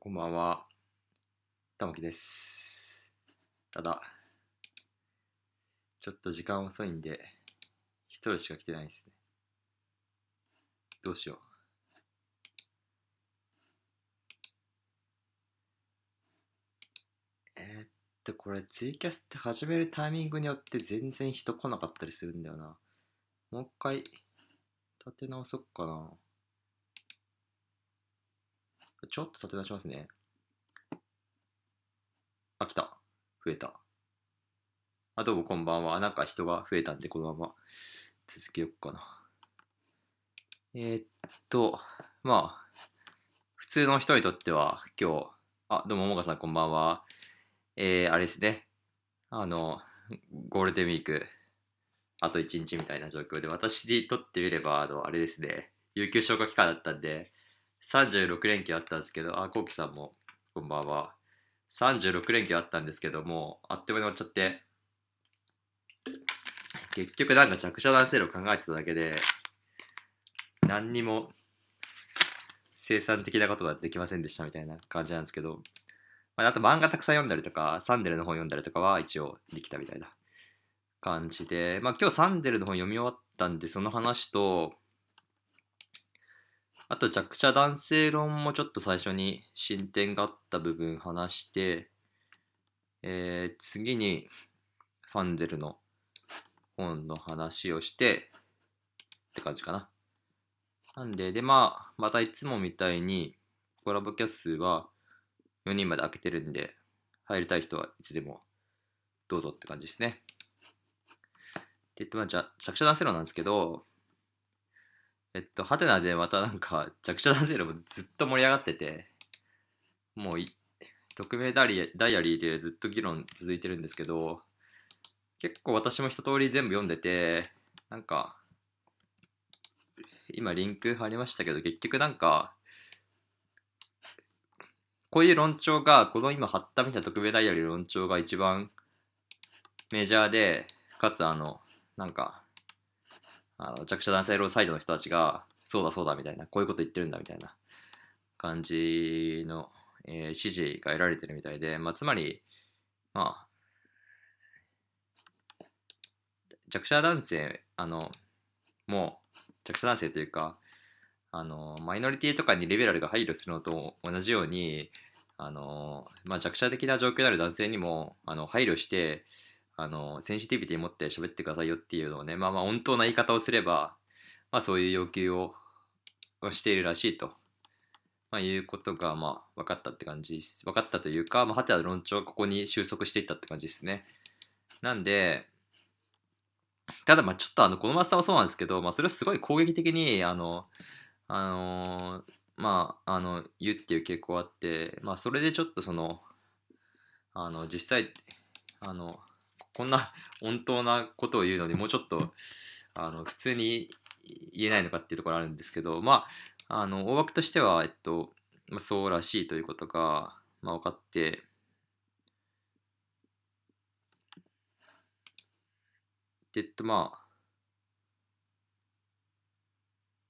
こんばんは。玉木です。ただ、ちょっと時間遅いんで、一人しか来てないですね。どうしよう。えーっと、これツイキャスって始めるタイミングによって全然人来なかったりするんだよな。もう一回、立て直そっかな。ちょっと立て直しますね。あ、来た。増えた。あ、どうもこんばんは。なんか人が増えたんで、このまま続けよっかな。えーっと、まあ、普通の人にとっては、今日、あ、どうも、もがさんこんばんは。えー、あれですね。あの、ゴールデンウィーク、あと1日みたいな状況で、私にとってみれば、あの、あれですね、有給消化期間だったんで、36連休あったんですけど、あ、こうきさんも、こんばんは。36連休あったんですけども、あっという間に終わっちゃって、結局なんか弱者男性を考えてただけで、何にも生産的なことができませんでしたみたいな感じなんですけど、まあ、あと漫画たくさん読んだりとか、サンデルの本読んだりとかは一応できたみたいな感じで、まあ今日サンデルの本読み終わったんで、その話と、あと弱者男性論もちょっと最初に進展があった部分話して、えー、次にサンデルの本の話をしてって感じかな。なんで、で、まあ、またいつもみたいにコラボキャスは4人まで開けてるんで、入りたい人はいつでもどうぞって感じですね。で、えっと、まあ、じゃ弱者男性論なんですけど、えっと、ハテナでまたなんか弱者男性論もずっと盛り上がってて、もうい、匿名ダリダイアリーでずっと議論続いてるんですけど、結構私も一通り全部読んでて、なんか、今リンク貼りましたけど、結局なんか、こういう論調が、この今貼ったみたいな特命ダイヤルの論調が一番メジャーで、かつあの、なんか、あの弱者男性ローサイドの人たちが、そうだそうだみたいな、こういうこと言ってるんだみたいな感じの、えー、支持が得られてるみたいで、まあ、つまり、まあ、弱者男性、あの、もう、弱者男性というか、あの、マイノリティとかにリベラルが配慮するのと同じように、あの、まあ、弱者的な状況である男性にも、あの、配慮して、あの、センシティビティ持って喋ってくださいよっていうのをね、まあまあ、本当な言い方をすれば、まあ、そういう要求をしているらしいと、まあ、いうことが、まあ、分かったって感じです。分かったというか、まあ、ハテナの論調はここに収束していったって感じですね。なんで、ただまあちょっとあのこのマスターはそうなんですけど、まあ、それをすごい攻撃的にあの、あのまああの言うっていう傾向があって、まあ、それでちょっとそのあの実際あのこんな本当なことを言うのにもうちょっと あの普通に言えないのかっていうところあるんですけどまああの大枠としては、えっとまあ、そうらしいということが、まあ、分かってで、えっと、まあ、あ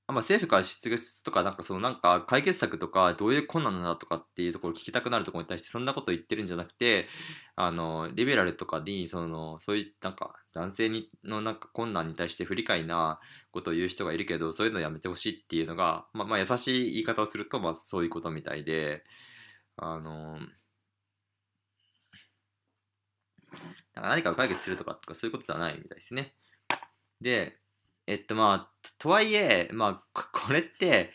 まあ、政府から出月とか、なんかそのなんか解決策とか、どういう困難なんだとかっていうところを聞きたくなるところに対して、そんなこと言ってるんじゃなくて、あの、リベラルとかに、その、そういうなんか男性にのなんか困難に対して不理解なことを言う人がいるけど、そういうのをやめてほしいっていうのが、まあ、まあ、優しい言い方をすると、まあ、そういうことみたいで、あの、なんか何かを解決するとかとかそういうことではないみたいですね。で、えっとまあ、とはいえ、まあ、こ れって、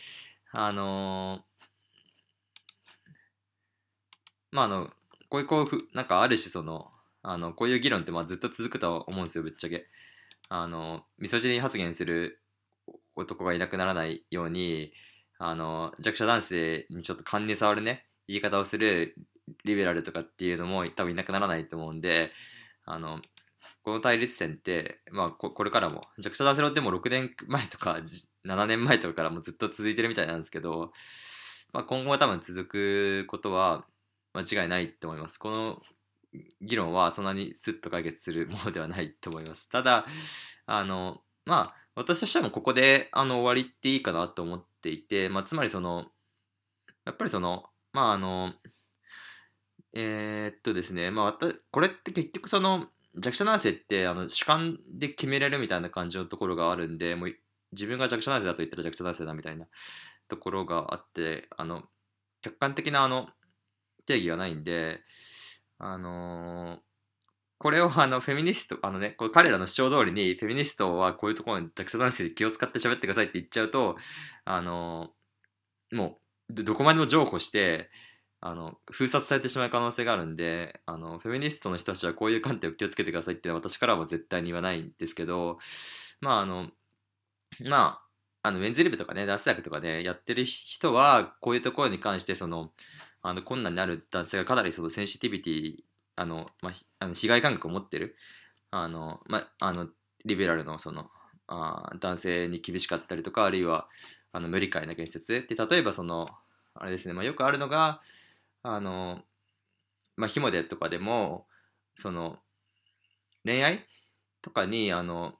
あのまああの、こういう、こう、なんかある種その、あの、こういう議論ってまあずっと続くとは思うんですよ、ぶっちゃけ。あの、ミソジニ発言する男がいなくならないように、あの、弱者男性にちょっと勘に触るね、言い方をするリベラルとかっていうのも多分いなくならないと思うんで、あの、この対立点って、まあこ、これからも、弱者男性論でも6年前とか7年前とかからもずっと続いてるみたいなんですけど、まあ、今後は多分続くことは間違いないと思います。この議論はそんなにスッと解決するものではないと思います。ただ、あの、まあ、私としてもここであの終わりっていいかなと思っていて、まあ、つまりその、やっぱりその、まああの、えーっとですね、まあ、これって結局その弱者男性ってあの主観で決めれるみたいな感じのところがあるんで、もう自分が弱者男性だと言ったら弱者男性だみたいなところがあって、あの客観的なあの定義がないんで、あのーこれをあのフェミニスト、あのね、これ彼らの主張通りにフェミニストはこういうところに弱者男性で気を使って喋ってくださいって言っちゃうと、あのーもうどどこまでも譲歩して、あの封殺されてしまう可能性があるんであのフェミニストの人たちはこういう観点を気をつけてくださいっていうのは私からは絶対に言わないんですけどまああのまああのメンズリブとかねダンス薬とかねやってる人はこういうところに関してそのあの困難になる男性がかなりそのセンシティビティあの、まあ、あの被害感覚を持ってるあの、まあ、あのリベラルのそのあ男性に厳しかったりとかあるいはあの無理解な言説で例えばそのあれですね、まあ、よくあるのがあのまあひもでとかでもその恋愛とかにあの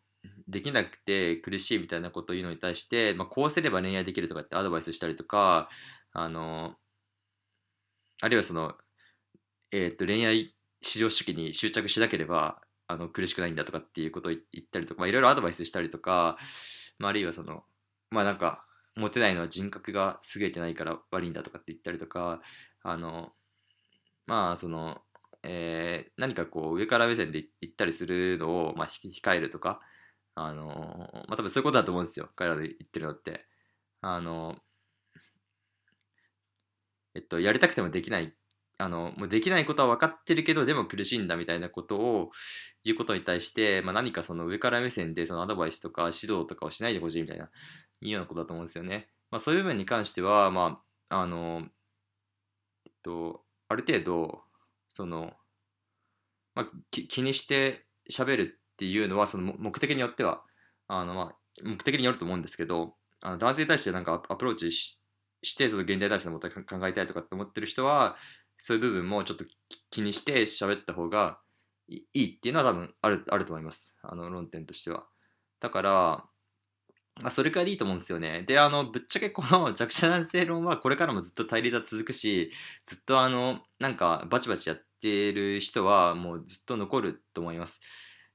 できなくて苦しいみたいなことを言うのに対して、まあ、こうすれば恋愛できるとかってアドバイスしたりとかあのあるいはその、えー、と恋愛至上主義に執着しなければあの苦しくないんだとかっていうことを言ったりとか、まあ、いろいろアドバイスしたりとか、まあ、あるいはそのまあなんかモテないのは人格が優れてないから悪いんだとかって言ったりとかあのまあその、えー何かこう上から目線で言ったりするのを、まあ、控えるとかあのまあ多分そういうことだと思うんですよ。彼らで言ってるのって。あのえっとやりたくてもできない。あのもうできないことは分かってるけどでも苦しいんだみたいなことを言うことに対して、まあ、何かその上から目線でそのアドバイスとか指導とかをしないでほしいみたいないうようなことだと思うんですよね。まあ、そういう部分に関しては、まあ、あの、と、ある程度、その、まあ、き気にして喋るっていうのは、その目的によっては、あの、まあ、目的によると思うんですけど、あの男性に対してなんかアプローチしして、その現代男性のことを考えたいとかって思ってる人は、そういう部分もちょっと気にして喋った方がいいいっていうのは多分あるあると思います。あの論点としては。だから、まあ、それくらいでいいと思うんですよね。で、あの、ぶっちゃけこの 弱者男性論はこれからもずっと対立は続くし、ずっとあの、なんかバチバチやってる人はもうずっと残ると思います。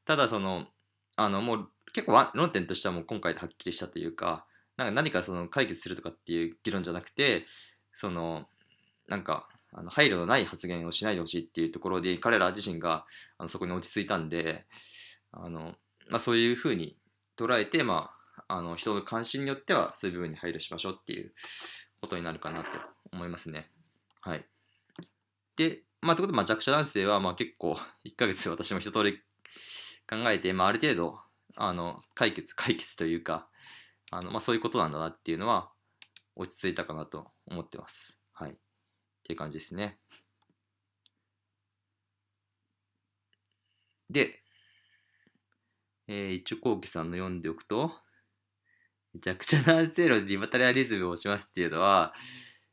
ただその、あの、もう結構論点としてはもう今回ではっきりしたというか、なんか何かその解決するとかっていう議論じゃなくて、その、なんか、あの配慮のない発言をしないでほしいっていうところで彼ら自身があのそこに落ち着いたんであの、まあ、そういうふうに捉えて、まあ、あの人の関心によってはそういう部分に配慮しましょうっていうことになるかなと思いますね。はい。で、まあ、ということで、まあ、弱者男性はまあ結構 1ヶ月私も一通り考えて、まあ、ある程度あの解決 解決というかあの、まあ、そういうことなんだなっていうのは落ち着いたかなと思ってます。はい。っていう感じですね。で、えー一応、コウキさんの読んでおくと、弱者男性論でリバタリアリズムをしますっていうのは、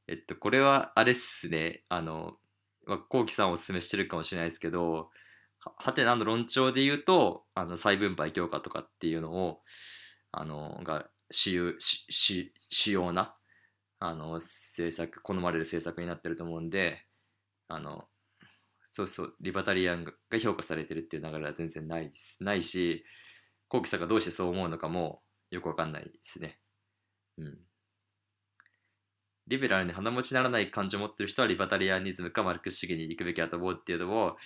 えっと、これはあれっすね、あの、まあ、コウキさんおすすめしてるかもしれないですけど、ははてなの論調で言うと、あの、再分配強化とかっていうのを、あの、が主要、しし主要な、あの、政策、好まれる政策になってると思うんで、あの、そうそう、リバタリアンが評価されてるっていう流れは全然ないです。ないし、コウキさんがどうしてそう思うのかもよくわかんないですね。うん。リベラルに鼻持ちならない感情を持ってる人はリバタリアニズムかマルクス主義に行くべきだと思うっていうのを、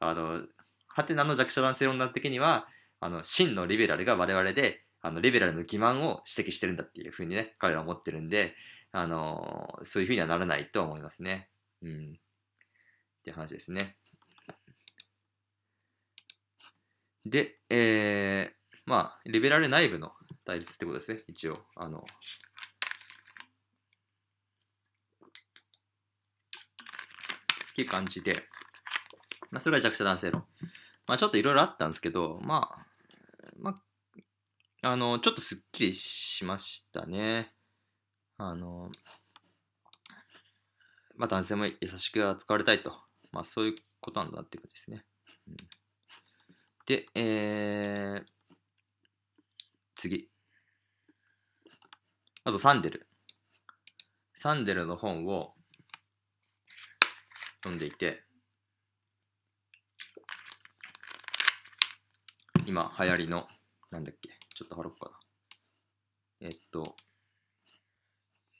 あの、ハテナの弱者男性論断的には、あの、真のリベラルが我々で、あの、リベラルの欺瞞を指摘してるんだっていうふうにね、彼らは思ってるんで、あの、そういうふうにはならないと思いますね。うん。っていう話ですね。で、えー、まあ、リベラル内部の対立ってことですね、一応。あの、っていう感じで、まあ、それは弱者男性論。まあ、ちょっといろいろあったんですけど、まあ、まあ、あの、ちょっとすっきりしましたね。あの、まあ、男性も優しく扱われたいと。まあ、そういうことなんだっていうことですね。うんで、えー、次。あと、サンデル。サンデルの本を、読んでいて、今流行りの、なんだっけ、ちょっと貼ろうかな。えっと、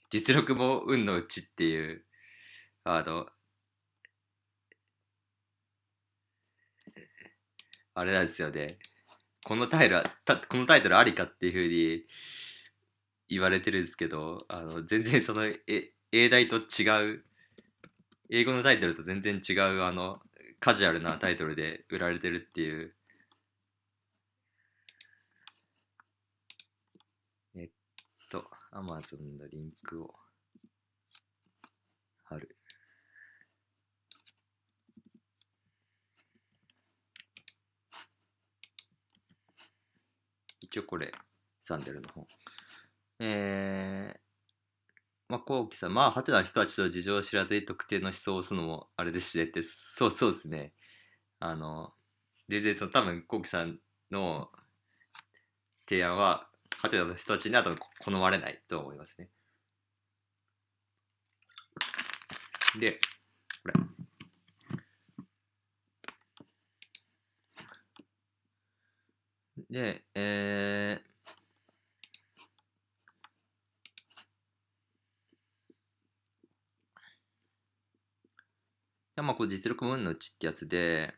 実力も運のうちっていう、あの、あれなんですよね。このタイトルこのタイトルありかっていうふうに言われてるんですけど、あの全然そのえ英題と違う、英語のタイトルと全然違うあのカジュアルなタイトルで売られてるっていう。えっと、Amazon のリンクを貼る。一応これ、サンデルの本。えー、まあ、こうきさん、まあ、はてな人たちと事情を知らずに特定の思想を押すのもあれですしねって、そうそうですね。あの、全然その多分、こうきさんの提案は、はてなの人たちには多分好まれないと思いますね。で、これ。で、えー、まあ、こう実力運のうちってやつで、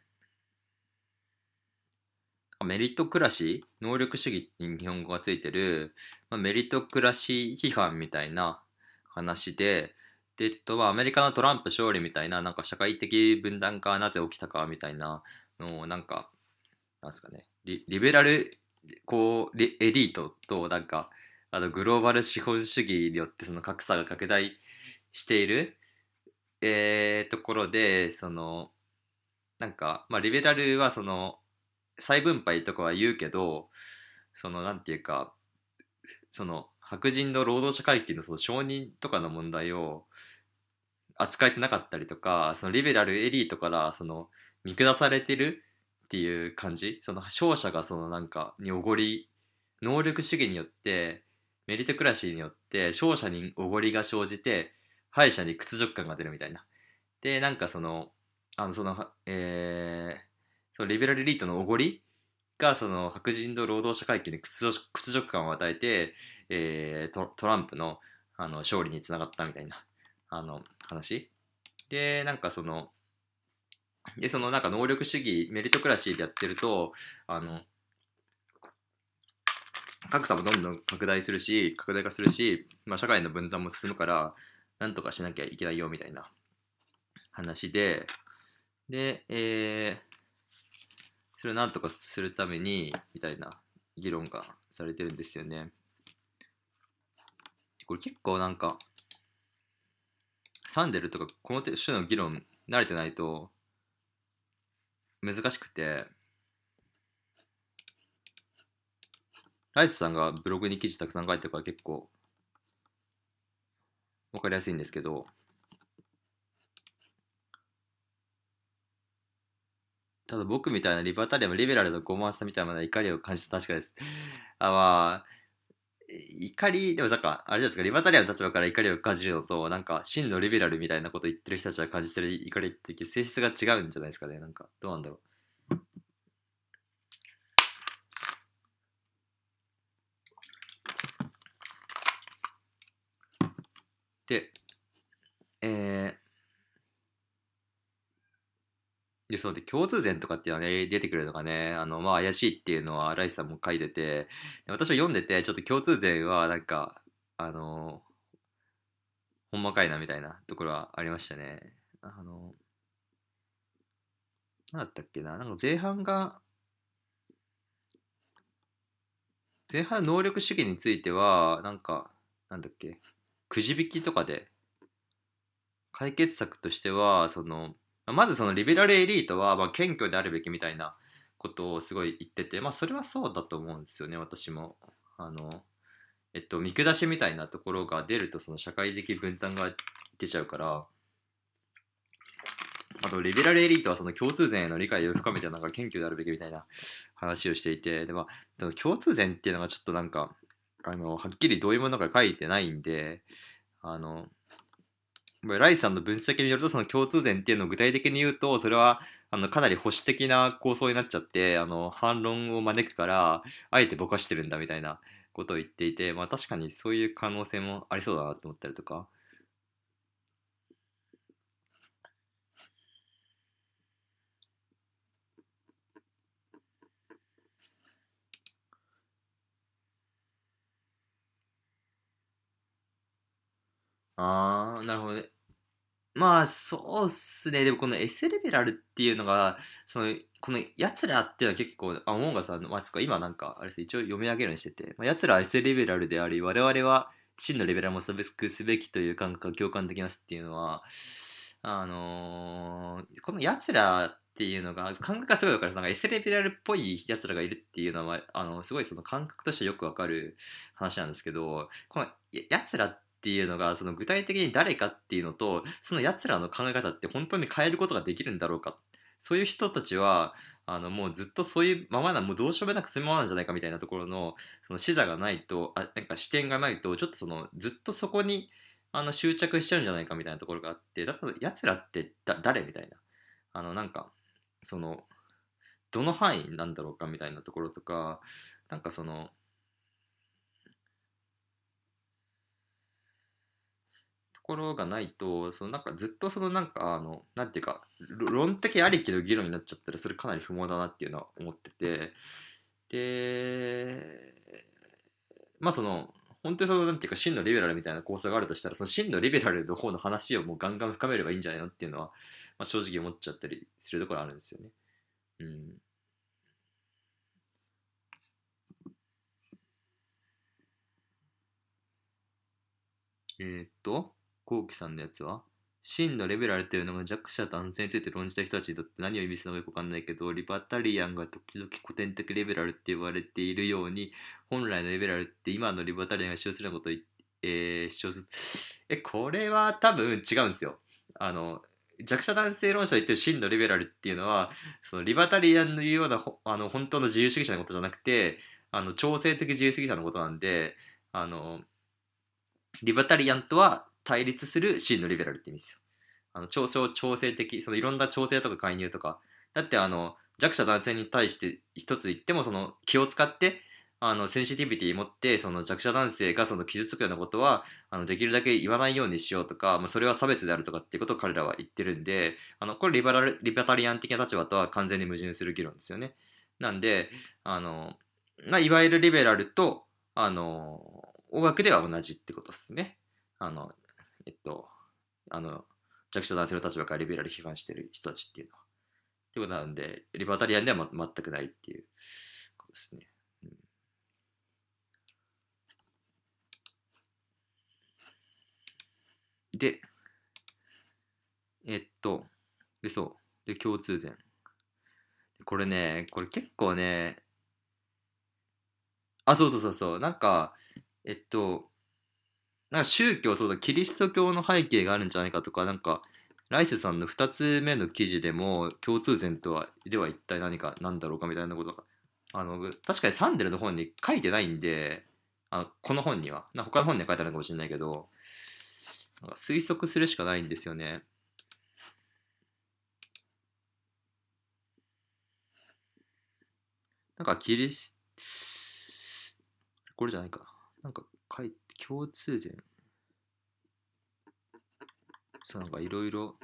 メリットクラシー能力主義に日本語がついてる、まあ、メリットクラシー批判みたいな話で、で、えっと、まあ、アメリカのトランプ勝利みたいな、なんか社会的分断がなぜ起きたかみたいなのを、なんか、なんですかね、リリベラルこうエリートとなんかあのグローバル資本主義によってその格差が拡大している、えー、ところでそのなんか、まあ、リベラルはその再分配とかは言うけどそのなんていうかその白人の労働者階級のその承認とかの問題を扱えてなかったりとかそのリベラルエリートからその見下されてるっていう感じ？その勝者がそのなんかにおごり能力主義によってメリトクラシーによって勝者におごりが生じて敗者に屈辱感が出るみたいな。でなんかそのあのそのえー、そのリベラルエリートのおごりがその白人の労働者階級に屈辱感を与えて、えー、トトランプのあの勝利につながったみたいなあの話。でなんかそので、そのなんか能力主義、メリトクラシーでやってると、あの、格差もどんどん拡大するし、拡大化するし、まあ、社会の分断も進むから、なんとかしなきゃいけないよみたいな話で、で、えー、それをなんとかするために、みたいな議論がされてるんですよね。これ結構なんか、サンデルとかこの種の議論慣れてないと難しくて、ライスさんがブログに記事たくさん書いてるから結構わかりやすいんですけど、ただ僕みたいなリバタリアンリベラルの傲慢さみたいな怒りを感じた確かです。あ、まあ、怒り、でもなんか、あれじゃないですか、リバタリアンの立場から怒りを感じるのと、なんか、真のリベラルみたいなこと言ってる人たちが感じてる怒りって性質が違うんじゃないですかね。なんか、どうなんだろう。で、えー、で、そうで、共通点とかっていうのはね、出てくるのがね、あの、まあ、怪しいっていうのは、ライスさんも書いてて、私は読んでて、ちょっと共通点は、なんか、あの、ほんまかいなみたいなところはありましたね。あの、なんだったっけな、なんか前半が、前半能力主義については、なんか、なんだっけ、くじ引きとかで、解決策としては、その、まずそのリベラルエリートはまあ謙虚であるべきみたいなことをすごい言ってて、まあそれはそうだと思うんですよね、私も。あの、えっと、見下しみたいなところが出るとその社会的分担が出ちゃうから、あと、リベラルエリートはその共通点への理解を深めてなんか謙虚であるべきみたいな話をしていて、でも、その共通点っていうのがちょっとなんか、あの、はっきりどういうものか書いてないんで、あの、ライさんの分析によるとその共通点っていうのを具体的に言うとそれはあのかなり保守的な構想になっちゃってあの反論を招くからあえてぼかしてるんだみたいなことを言っていて、まあ、確かにそういう可能性もありそうだなと思ったりとか。ああ、なるほどね。まあ、そうっすね。でもこの S レベラルっていうのが、その、この奴らっていうのは結構、あ、モンガさんの、まあ、そっか今なんか、あれです、一応読み上げるようにしてて、まあ、奴らは S レベラルであり、我々は真のレベラルも差別すべきという感覚が共感できますっていうのは、あのーこの奴らっていうのが、感覚がすごいわかる。なんか S レベラルっぽい奴らがいるっていうのは、あの、すごいその感覚としてよくわかる話なんですけど、このや奴らってていうのが、その具体的に誰かっていうのと、その奴らの考え方って本当に変えることができるんだろうか。そういう人たちは、あの、もうずっとそういうままな、もうどうしようもなく済むままなんじゃないかみたいなところの、その視座がないと、あ、なんか視点がないと、ちょっとその、ずっとそこに、あの、執着しちゃうんじゃないかみたいなところがあって、だから奴らってだ誰みたいな。あの、なんか、その、どの範囲なんだろうかみたいなところとか、なんかその、ところがないと、そのなんかずっとそのなんかあの、なんていうか、論的ありきの議論になっちゃったらそれかなり不毛だなっていうのは思ってて、で、まあその、本当にそのなんていうか真のリベラルみたいな構想があるとしたら、その真のリベラルの方の話をもうガンガン深めればいいんじゃないのっていうのは、まあ、正直思っちゃったりするところあるんですよね。うん。えーっと、こうきさんのやつは？真のレベルあるっていうのが弱者男性について論じた人たちにとって何を意味するのかよくわかんないけど、リバタリアンが時々古典的レベルって言われているように、本来のレベルって今のリバタリアンが主張するようなことを、えー、主張する。え、これは多分違うんですよ。あの、弱者男性論者が言ってる真のリベラルっていうのは、そのリバタリアンの言うようなあの本当の自由主義者のことじゃなくて、あの調整的自由主義者のことなんで、あの、リバタリアンとは対立する真のリベラルって意味ですよ。あの調調調整的、そのいろんな調整とか介入とか。だってあの、弱者男性に対して一つ言ってもその気を使ってあのセンシティビティ持ってその弱者男性がその傷つくようなことはあのできるだけ言わないようにしようとか、まあ、それは差別であるとかっていうことを彼らは言ってるんであのこれリバラルリバタリアン的な立場とは完全に矛盾する議論ですよね。なんであの、まあ、いわゆるリベラルとあの大枠では同じってことですね。あのえっとあの弱者男性の立場からリベラル批判してる人たちっていうのは。ってことなんでリバタリアンでは、ま、全くないっていうことですね。で、えっと、で、そう。で、共通点。これね、これ結構ね、あ、そうそうそうそう。なんか、えっと、なんか宗教、そうだ、キリスト教の背景があるんじゃないかとか、なんか、ライスさんの2つ目の記事でも、共通点とは、では一体何か、なんだろうかみたいなことが、あの、確かにサンデルの本に書いてないんで、あのこの本には、な他の本には書いてあるかもしれないけど、なんか推測するしかないんですよね。なんかキリス、これじゃないか。なんか書いて、共通点。そう、なんかいろいろ。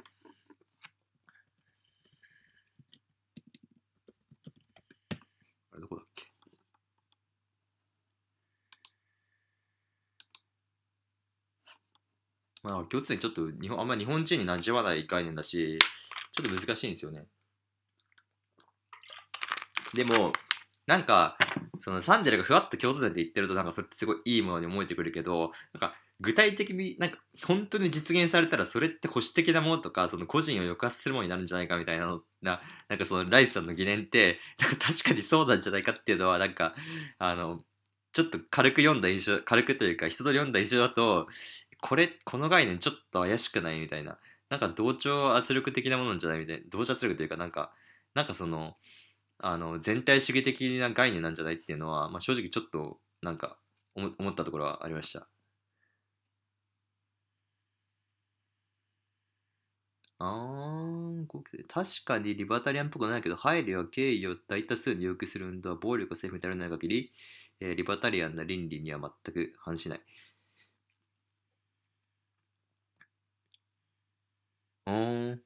あれどこだっけ？まあ、共通点ちょっと日本、あんま日本人に馴染まない概念だし、ちょっと難しいんですよね。でも、なんか、そのサンデルがふわっと共通点って言ってると、なんかそれってすごいいいものに思えてくるけど、なんか具体的になんか本当に実現されたらそれって保守的なものとか、その個人を抑圧するものになるんじゃないかみたいなのな、なんかそのライスさんの疑念って、なんか確かにそうなんじゃないかっていうのは、なんか、あの、ちょっと軽く読んだ印象、軽くというか、人と読んだ印象だと、これ、この概念ちょっと怪しくないみたいな。なんか同調圧力的なものじゃないみたいな。同調圧力というか、なんか、なんかその、あの、全体主義的な概念なんじゃないっていうのは、まあ、正直ちょっと、なんか、思ったところはありました。あー確かにリバタリアンっぽくないけど、配慮や敬意を大多数に要求する運動は暴力が政府に頼らない限り、えーリバタリアンな倫理には全く反しない。うん。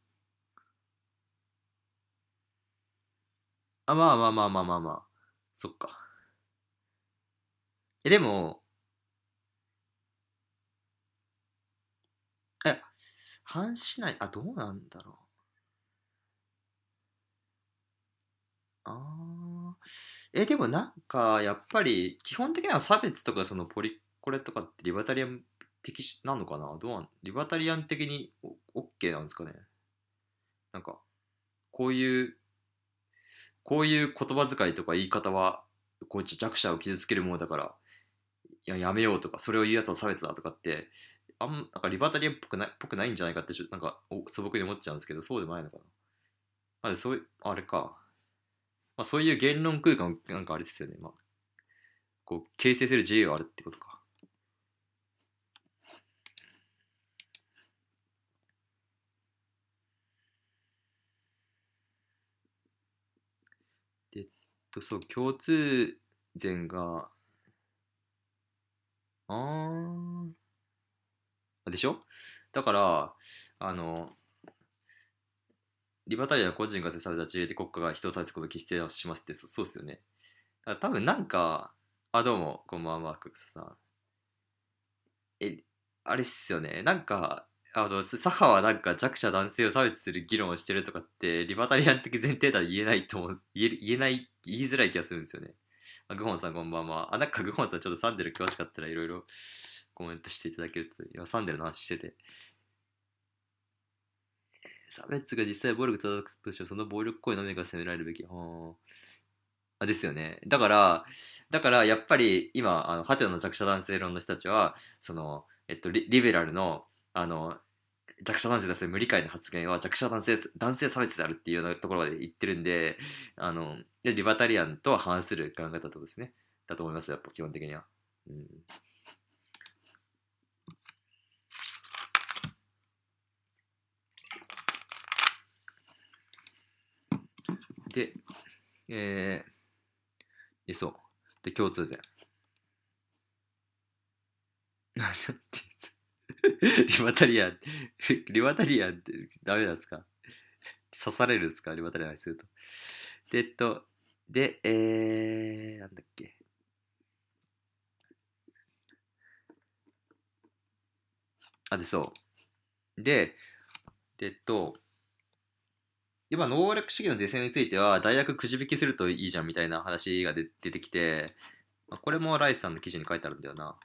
あ、まあまあまあまあまあまあ。そっか。え、でも、え、反しない。あ、どうなんだろう。あー。え、でもなんか、やっぱり、基本的には差別とか、そのポリコレとかってリバタリアン的なのかな？どうなんリバタリアン的にオッケーなんですかね？なんか、こういう、こういう言葉遣いとか言い方は、こう弱者を傷つけるものだから、いや、やめようとか、それを言うやつは差別だとかって、あん、なんかリバタリアンっぽくない、ぽくないんじゃないかってちょ、なんか素朴に思っちゃうんですけど、そうでもないのかな。まあ、そういう、あれか。まあ、そういう言論空間、なんかあれですよね。まあ、こう、形成する自由があるってことか。で、えっと、そう、共通点が、あー、でしょ？だから、あの、リバタリアン個人が制された自由で国家が人を指すことを決してしますって、そうっすよね。多分なんか、あ、どうも、こんばんは、ククさん。え、あれっすよね。なんか、あの、左派はなんか弱者男性を差別する議論をしてるとかって、リバタリアン的前提では言えないと思う、言え、言えない、言いづらい気がするんですよね。あ、グホンさんこんばんは。あ、なんかグホンさんちょっとサンデル詳しかったらいろいろコメントしていただけると、今サンデルの話してて、差別が実際暴力を叩くとしてもその暴力行為のみが責められるべき。はあ、ですよね。だから、だからやっぱり今、あのハテナの弱者男性論の人たちは、その、えっと、リリベラルの、あの、弱者男性に対する無理解の発言は弱者男性男性差別であるっていうようなところまで言ってるんで、あの、リバタリアンとは反する考え方とですね。だと思いますやっぱ基本的には。うんで、えー、で、そう。で、共通点。なんて リバタリアン、リバタリアンってダメなんですか？刺されるんですか？リバタリアンにすると。で、えっと、で、えー、なんだっけ？あ、で、そう。で、で、えっと、今、能力主義の是正については、大学くじ引きするといいじゃんみたいな話が出出てきて、まあこれもライスさんの記事に書いてあるんだよな。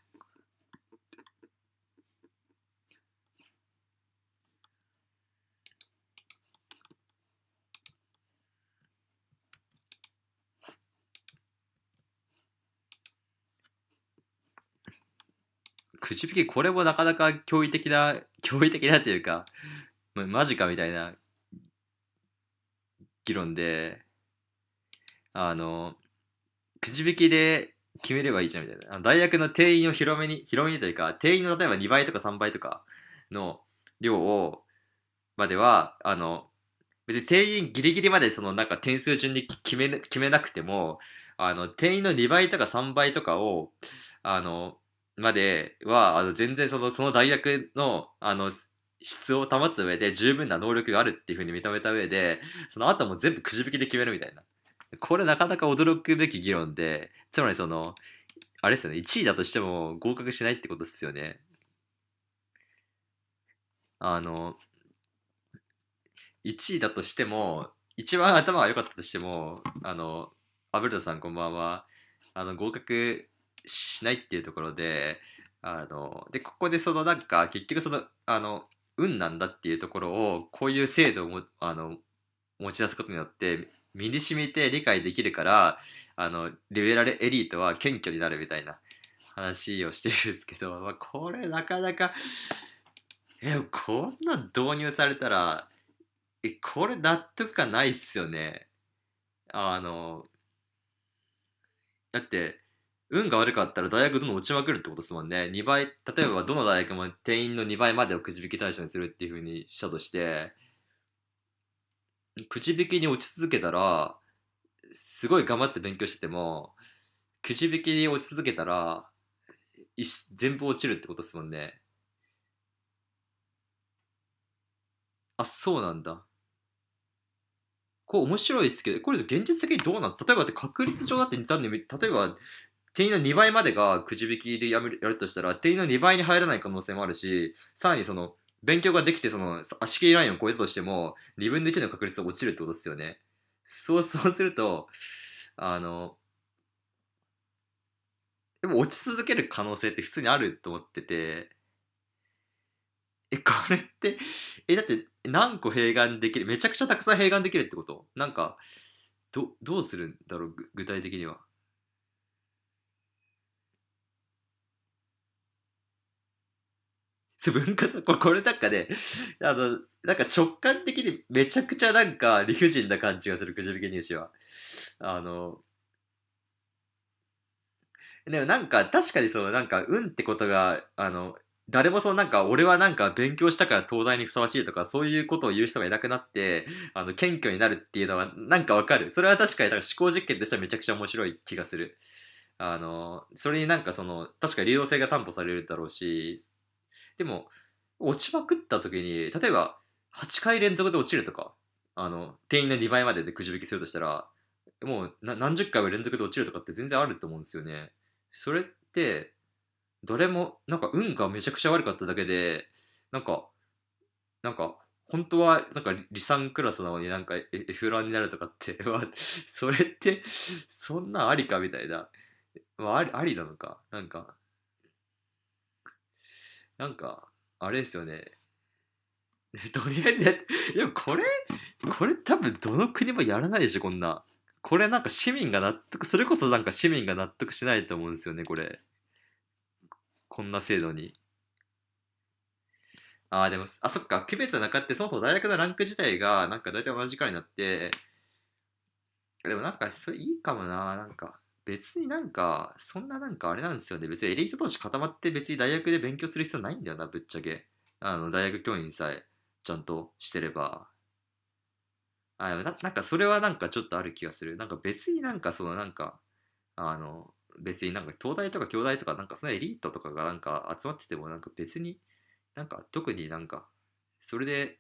くじ引き、これもなかなか驚異的な、驚異的なっていうか、マジかみたいな議論で、あの、くじ引きで決めればいいじゃんみたいな。大学の定員を広めに、広めにというか、定員の例えば2倍とか3倍とかの量を、までは、あの、別に定員ギリギリまでそのなんか点数順に決め、決めなくても、あの、定員の2倍とか3倍とかを、あの、までは、あの、全然その、その大学の、あの、質を保つ上で十分な能力があるっていうふうに認めた上で、その後も全部くじ引きで決めるみたいな。これなかなか驚くべき議論で、つまりその、あれですよね、1位だとしても合格しないってことですよね。あの、1位だとしても、一番頭が良かったとしても、あの、アブルトさんこんばんは、あの、合格しないっていうところで、あの、で、ここでそのなんか、結局その、あの、運なんだっていうところをこういう制度をもあの持ち出すことによって身に染みて理解できるからあのリベラルエリートは謙虚になるみたいな話をしてるんですけど、まあ、これなかなかえこんな導入されたらえこれ納得感ないっすよね。あのだって運が悪かったら大学どんどん落ちまくるってことですもんね。2倍、例えばどの大学も定員の2倍までをくじ引き対象にするっていうふうにしたとして、くじ引きに落ち続けたらすごい頑張って勉強しててもくじ引きに落ち続けたら全部落ちるってことですもんね。あそうなんだ。こう面白いですけどこれ現実的にどうなんです例えばだって確率上だって単に例えば定員の2倍までがくじ引きでやめるやるとしたら定員の2倍に入らない可能性もあるしさらにその勉強ができてその足切りラインを超えたとしても2分の1の確率が落ちるってことですよね。そう そうするとあのでも落ち続ける可能性って普通にあると思っててえこれってえだって何個併願できるめちゃくちゃたくさん併願できるってこと？なんかどどうするんだろう具体的にはそう文化祭これこれなんかねあのなんか直感的にめちゃくちゃなんか理不尽な感じがするくじ引き入試は。あのでもなんか確かにそのなんか運ってことがあの誰もそのなんか俺はなんか勉強したから東大にふさわしいとかそういうことを言う人がいなくなってあの謙虚になるっていうのはなんかわかる。それは確かになんか思考実験としてはめちゃくちゃ面白い気がする。あのそれになんかその確か流動性が担保されるだろうしでも落ちまくった時に例えば8回連続で落ちるとかあの定員の2倍まででくじ引きするとしたらもう何十回も連続で落ちるとかって全然あると思うんですよね。それってどれもなんか運がめちゃくちゃ悪かっただけでなんかなんか本当はなんか離散クラスなのになんか F ランになるとかって それってそんなありかみたいな、まあ、ありありなのか。なんかなんかあれですよね。とりあえずやでもこれこれ多分どの国もやらないでしょこんな。これなんか市民が納得それこそなんか市民が納得しないと思うんですよねこれ。こんな制度に。ああ、でも、あ、そっか、区別はなかって、そもそも大学のランク自体が、なんか大体同じくらいになって、でもなんか、それいいかもな、なんか、別になんか、そんななんかあれなんですよね。別にエリート同士固まって別に大学で勉強する必要ないんだよな、ぶっちゃけ。あの、大学教員さえちゃんとしてれば。あ、ななんかそれはなんかちょっとある気がする。なんか別になんかそのなんか、あの、別になんか東大とか京大とかなんかそのエリートとかがなんか集まっててもなんか別になんか特になんかそれで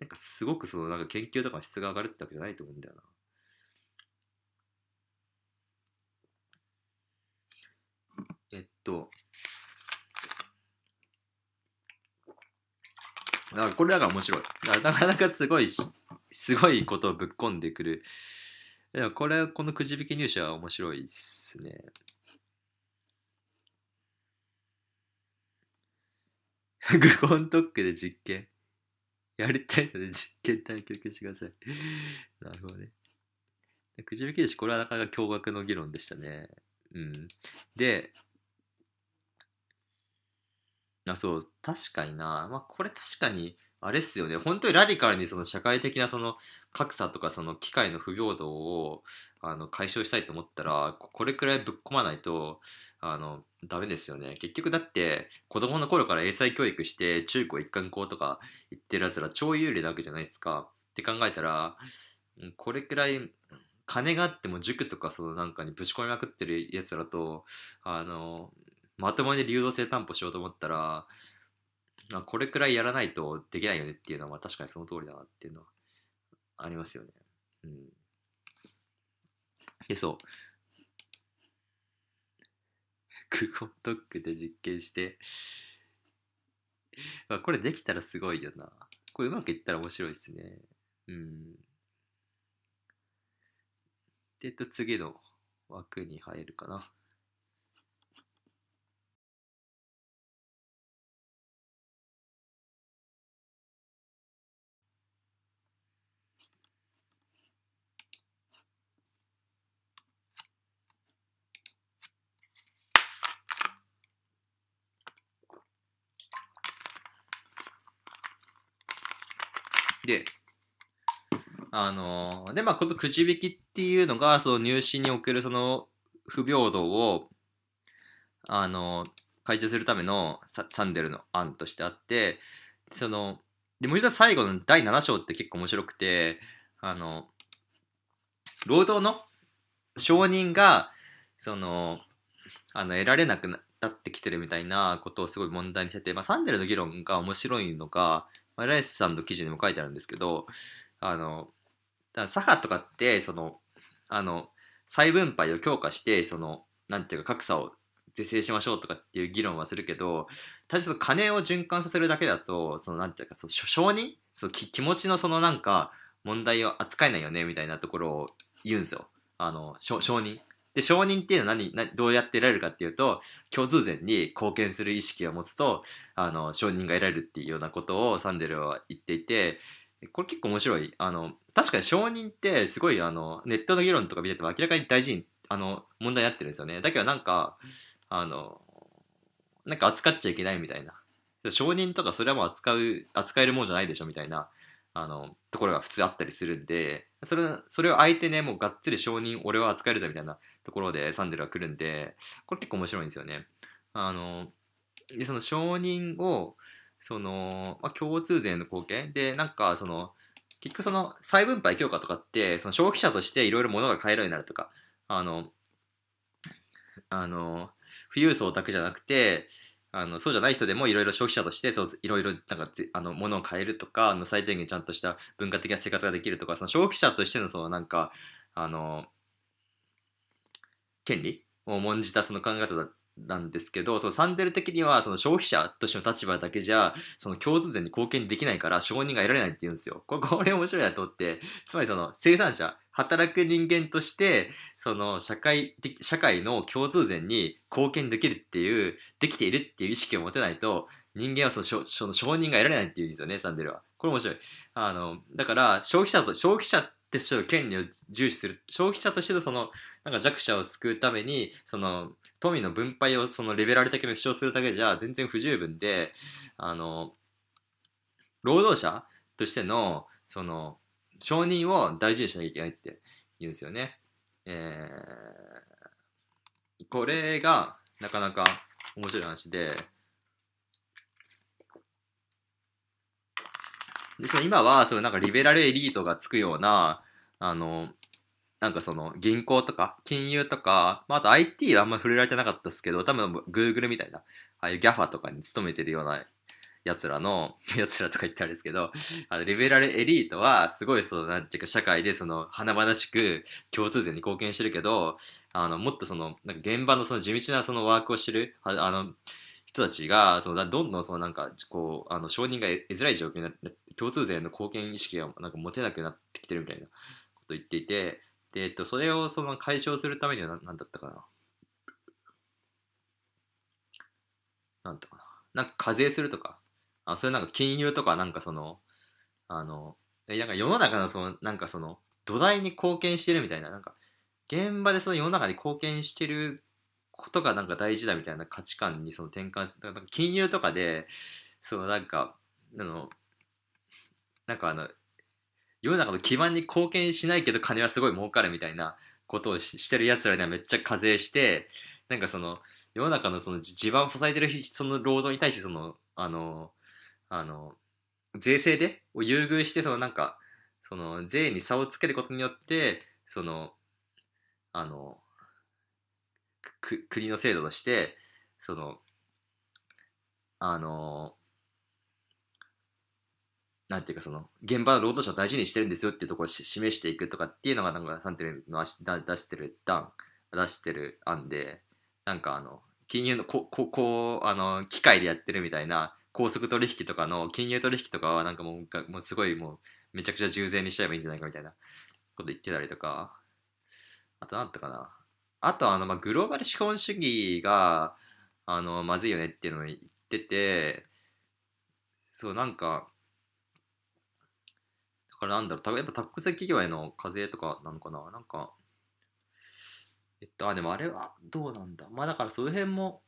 なんかすごくそのなんか研究とかの質が上がるってわけじゃないと思うんだよな。えっと、なんかこれだから面白い。なかなかすごいすごいことをぶっ込んでくる。でもこれ、このくじ引き入試は面白いですね。グホントックで実験。やりたいので実験対局してください。なるほどね。くじ引き入試、これはなかなか驚愕の議論でしたね。うん。で、あ、そう、確かにな。まあ、これ確かに、あれっすよね。本当にラディカルにその社会的なその格差とかその機会の不平等をあの解消したいと思ったら、これくらいぶっ込まないと、あの、ダメですよね。結局だって子供の頃から英才教育して中高一貫校とか行ってるやつら超有利なわけじゃないですか。って考えたら、これくらい金があっても塾とかそのなんかにぶち込みまくってるやつらと、あの、まともに流動性担保しようと思ったら、まあ、これくらいやらないとできないよねっていうのは確かにその通りだなっていうのはありますよね。うん。で、そう。クゴトックで実験して、まあ、これできたらすごいよな。これうまくいったら面白いですね。うん。で、えっと、次の枠に入るかな。で、あので、まあ、このくじ引きっていうのが、その入試におけるその不平等を、あの解消するためのサンデルの案としてあって、その、で、もう一度最後の第7章って結構面白くて、あの、労働の承認が、その、あの、得られなくなってきてるみたいなことをすごい問題にしてて、まあ、サンデルの議論が面白いのが、まあ、ライスさんの記事にも書いてあるんですけど、あの、だ左派とかって、その、あの、再分配を強化して、その、なんていうか格差を是正しましょうとかっていう議論はするけど、ただ金を循環させるだけだと、そのなんていうか、その承認？その気持ちのそのなんか問題を扱えないよねみたいなところを言うんですよ。あの、承認？で、承認っていうのは何、どうやって得られるかっていうと、共通点に貢献する意識を持つと、あの、承認が得られるっていうようなことをサンデルは言っていて、これ結構面白い。あの、確かに承認ってすごいあの、ネットの議論とか見てても明らかに大事に、あの、問題になってるんですよね。だけどなんか、あの、なんか扱っちゃいけないみたいな。承認とかそれはもう扱う、扱えるもんじゃないでしょみたいな、あの、ところが普通あったりするんで、それ、それを相手ね、もうがっつり承認、俺は扱えるぜみたいなところでサンデルが来るんで、これ結構面白いんですよね。あの、で、その承認を、その、まあ、共通税の貢献？で、なんか、その、結局その再分配強化とかって、その消費者としていろいろ物が買えるようになるとか、あの、あの、富裕層だけじゃなくて、あのそうじゃない人でもいろいろ消費者としていろいろなんかあの物を買えるとかあの最低限ちゃんとした文化的な生活ができるとかその消費者としてのそのなんかあの権利を重んじたその考え方なんですけどそのサンデル的にはその消費者としての立場だけじゃその共通税に貢献できないから承認が得られないって言うんですよ。これこれ面白いなと思ってつまりその生産者働く人間としてその社会的社会の共通税に貢献できるっていうできているっていう意識を持てないと人間はそのその承認が得られないっていうんですよねサンデルは。これ面白い。あのだから消費者と消費者としての権利を重視する消費者としてのそのなんか弱者を救うためにその富の分配をそのレベル的に主張するだけじゃ全然不十分であの労働者としてのその承認を大事にしなきゃいけないって言うんですよね。えー、これがなかなか面白い話で、でその今はそのなんかリベラルエリートがつくようなあのなんかその銀行とか金融とか、まあ、あと IT はあんまり触れられてなかったですけど多分 Google みたいなああいう GAFA とかに勤めてるような奴らの、奴らとか言ってあれですけど、あの、リベラルエリートは、すごい、その、なんていうか、社会で、その、華々しく、共通点に貢献してるけど、あの、もっとその、なんか現場のその地道なそのワークをしてる、あの、人たちが、その、どんどんその、なんか、こう、あの、承認が得づらい状況になって、共通税の貢献意識が、なんか持てなくなってきてるみたいなことを言っていて、で、えっと、それをその解消するためには何だったかな？なんとかな？なんか課税するとか、あそれなんか金融とかなんかその、あの、なんか世の中のその、なんかその、土台に貢献してるみたいな、なんか、現場でその世の中に貢献してることがなんか大事だみたいな価値観にその転換なんか金融とかで、そのなんか、あの、なんかあの、世の中の基盤に貢献しないけど金はすごい儲かるみたいなことをしてる奴らにはめっちゃ課税して、なんかその、世の中のその地盤を支えてるその労働に対してその、あの、あの、税制でを優遇して、そのなんか、その税に差をつけることによって、その、あの、く国の制度として、その、あの、なんていうかその、現場の労働者を大事にしてるんですよっていうところを示していくとかっていうのが、なんか、なんていうの出してる段、出してる案で、なんかあの、金融のこ、こ、こう、あの、機械でやってるみたいな、高速取引とかの金融取引とかはなんかもうもうすごいもうめちゃくちゃ従前にしちゃえばいいんじゃないかみたいなこと言ってたりとか。あと何だったかな。あとあのまあグローバル資本主義があのまずいよねっていうのを言っててそうなんかだからなんだろうやっぱタックス企業への課税とかなのかななんかえっとあでもあれはどうなんだまあだからその辺も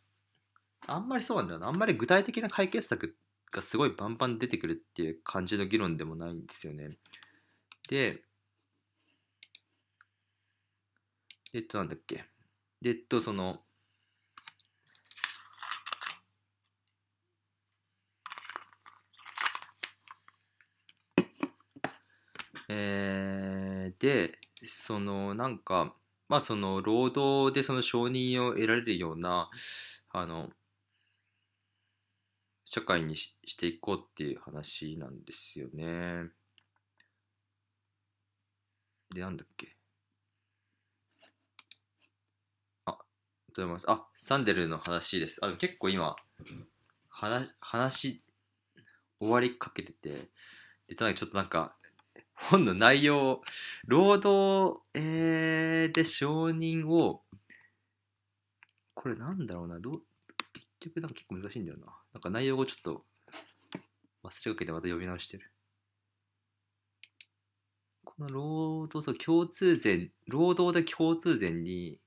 あんまりそうなんだよな。あんまり具体的な解決策がすごいバンバン出てくるっていう感じの議論でもないんですよね。で、えっと、なんだっけ。で、えっと、その、えーでそのなんかまあその労働でその承認を得られるようなあの社会にししていこうっていう話なんですよね。で、なんだっけ。あ、ありがとうございます。あ、サンデルの話です。あ、結構今、話、話、終わりかけてて、で、ただちょっとなんか、本の内容、労働、えー、で承認を、これなんだろうな、どう、結局なんか結構難しいんだよな。なんか内容をちょっと忘れかけてまた読み直してる。この労働、そう共通税、労働で共通税に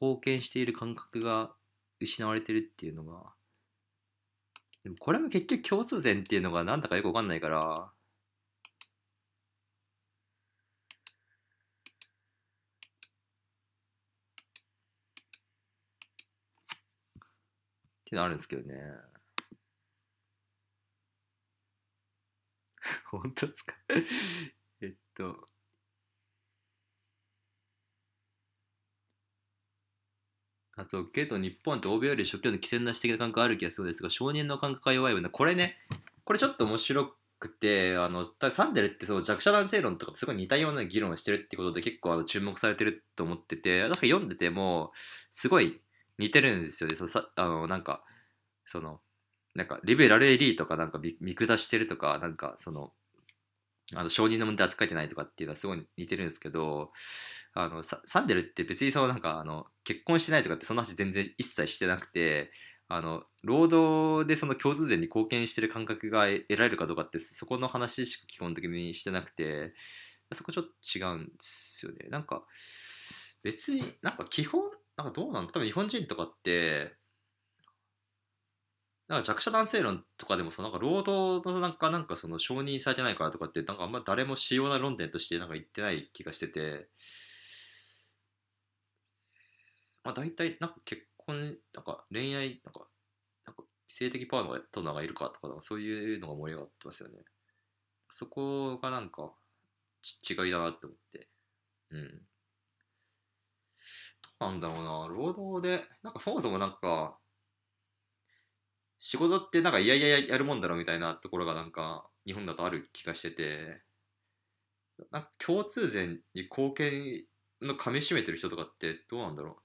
貢献している感覚が失われてるっていうのが、でもこれも結局共通税っていうのがなんだかよくわかんないから、ていうのあるんですけどね。本当ですか？えっと。あそうけど日本って欧米より食料の既成なし的な感覚ある気がするんですが承認の感覚が弱いよねこれねこれちょっと面白くてあのサンデルってその弱者男性論とかすごい似たような議論をしてるってことで結構あの注目されてると思ってて確か読んでてもすごい似てるんですよね。そさあのなんかそのなんかリベラルエリーとかなんか見下してるとかなんかそのあの承認の問題扱えてないとかっていうのはすごい似てるんですけどあのサンデルって別にそのなんかあの結婚してないとかってその話全然一切してなくてあの労働でその共通税に貢献してる感覚が得られるかどうかってそこの話しか基本的にしてなくてそこちょっと違うんですよね。なんか別になんか基本なんかどうなんだ？多分日本人とかってなんか弱者男性論とかでもさ、なんか労働のなんか、なんかその承認されてないからとかって、なんかあんま誰も主要な論点としてなんか言ってない気がしてて、まあ大体なんか結婚、なんか恋愛、なんか、なんか性的パートナーがいるかとか、かそういうのが盛り上がってますよね。そこがなんかち違いだなって思って。うん。なんだろうな、労働で、なんかそもそもなんか、仕事ってなんかいやいややるもんだろみたいなところがなんか日本だとある気がしててなんか共通税に貢献の噛みしめてる人とかってどうなんだろ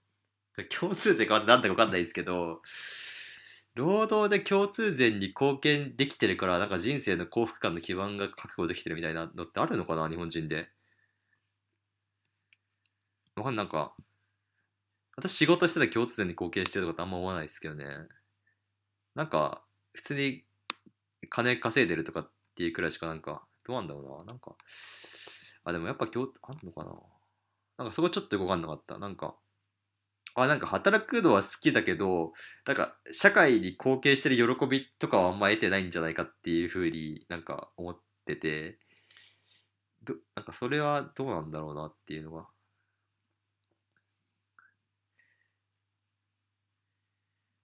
う共通税かなんだか分かんないですけど労働で共通税に貢献できてるからなんか人生の幸福感の基盤が確保できてるみたいなのってあるのかな日本人で。わかんなんか私仕事してた共通税に貢献してるとかってあんま思わないですけどね。なんか、普通に金稼いでるとかっていうくらいしかなんか、どうなんだろうな。なんか、あ、でもやっぱ今日、あんのかな。なんかそこちょっとよくわかんなかった。なんか、あ、なんか働くのは好きだけど、なんか社会に貢献してる喜びとかはあんま得てないんじゃないかっていうふうになんか思ってて、どなんかそれはどうなんだろうなっていうのが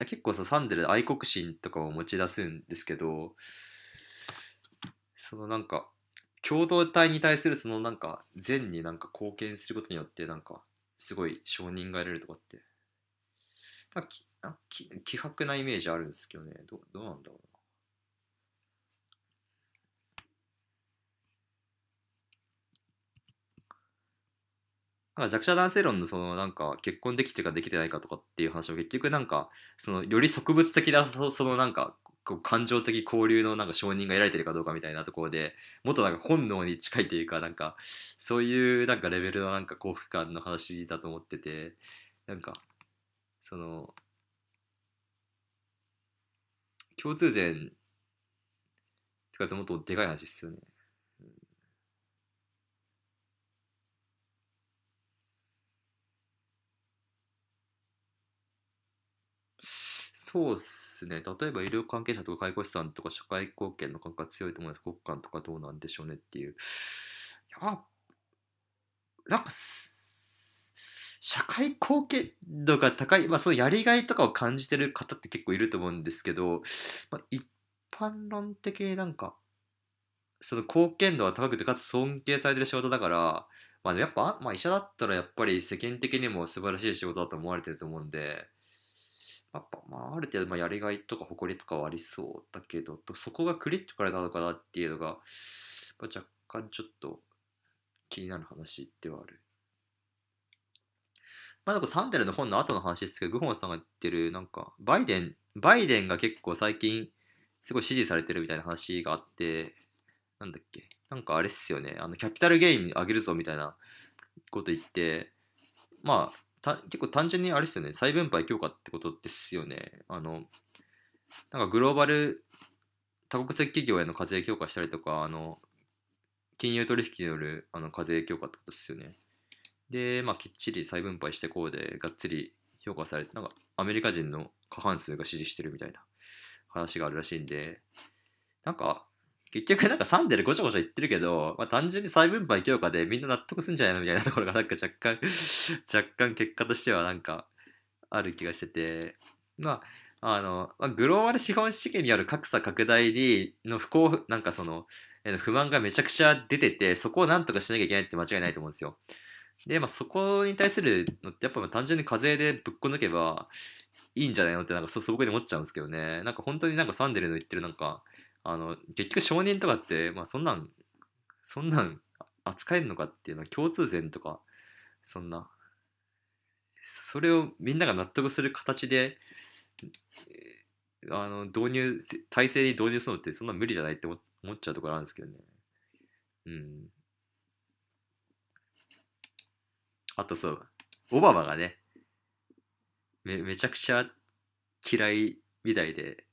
結構さサンデル愛国心とかを持ち出すんですけどそのなんか共同体に対するそのなんか善になんか貢献することによってなんかすごい承認が得られるとかって、まあ、きあき希薄なイメージあるんですけどね。どどうなんだろうなんか弱者男性論のそのなんか結婚できてるかできてないかとかっていう話を結局なんかそのより植物的なそのなんかこう感情的交流のなんか承認が得られてるかどうかみたいなところでもっとなんか本能に近いというかなんかそういうなんかレベルのなんか幸福感の話だと思っててなんかその共通点とかってもっとでかい話っすよね。そうっすね。例えば医療関係者とか介護士さんとか社会貢献の感覚が強いと思います。国間とかどうなんでしょうねっていう。いや、なんか、社会貢献度が高い、まあそうやりがいとかを感じてる方って結構いると思うんですけど、まあ、一般論的になんか、その貢献度は高くてかつ尊敬されてる仕事だから、まあやっぱ、まあ医者だったらやっぱり世間的にも素晴らしい仕事だと思われてると思うんで、やっぱまあある程度まあやりがいとか誇りとかはありそうだけど、そこがクリッとからなのかなっていうのが、まあ、若干ちょっと気になる話ではある。まあなんかサンデルの本の後の話ですけど、グホンさんが言ってる、なんか、バイデン、バイデンが結構最近、すごい支持されてるみたいな話があって、なんだっけ、なんかあれっすよね、あの、キャピタルゲイン上げるぞみたいなこと言って、まあ、結構単純にあれっすよね、再分配強化ってことですよね。あの、なんかグローバル多国籍企業への課税強化したりとか、あの、金融取引によるあの課税強化ってことですよね。で、まあ、きっちり再分配してこうで、がっつり評価されて、なんかアメリカ人の過半数が支持してるみたいな話があるらしいんで、なんか、結局なんかサンデルごちゃごちゃ言ってるけど、まあ、単純に再分配強化でみんな納得すんじゃないのみたいなところがなんか若干 若干結果としてはなんかある気がしてて、まあ、あの、まあ、グローバル資本主義による格差拡大にの不幸、なんかその、不満がめちゃくちゃ出てて、そこをなんとかしなきゃいけないって間違いないと思うんですよ。で、まあ、そこに対するのって、やっぱ単純に課税でぶっこ抜けばいいんじゃないのって、なんか素朴に思っちゃうんですけどね。なんか本当になんかサンデルの言ってるなんか、あの、結局承認とかって、まあそんなん、そんなん扱えるのかっていうのは共通点とか、そんな、それをみんなが納得する形で、あの、導入、体制に導入するのってそんな無理じゃないって思っちゃうところあるんですけどね。うん。あとそう、オバマがね、めめちゃくちゃ嫌いみたいで、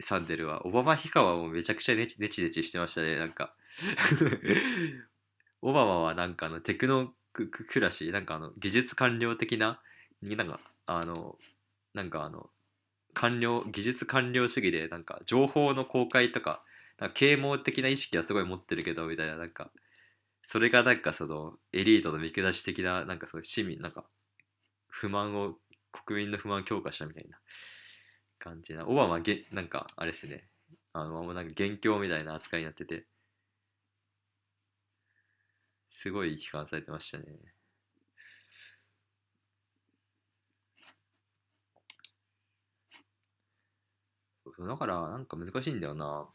サンデルは。オバマ批下はもうめちゃくちゃネチネチネチしてましたね、なんか オバマはなんかあのテクノククラシー、なんかあの技術官僚的な、なんかあの、なんかあの、官僚、技術官僚主義で、なんか情報の公開とか、なんか啓蒙的な意識はすごい持ってるけど、みたいな、なんか、それがなんかそのエリートの見下し的ななんかそういう市民なんか不満を国民の不満を強化したみたいな感じなオバマげなんかあれですね。あのもうなんか元凶みたいな扱いになってて。すごい批判されてましたね。だからなんか難しいんだよな。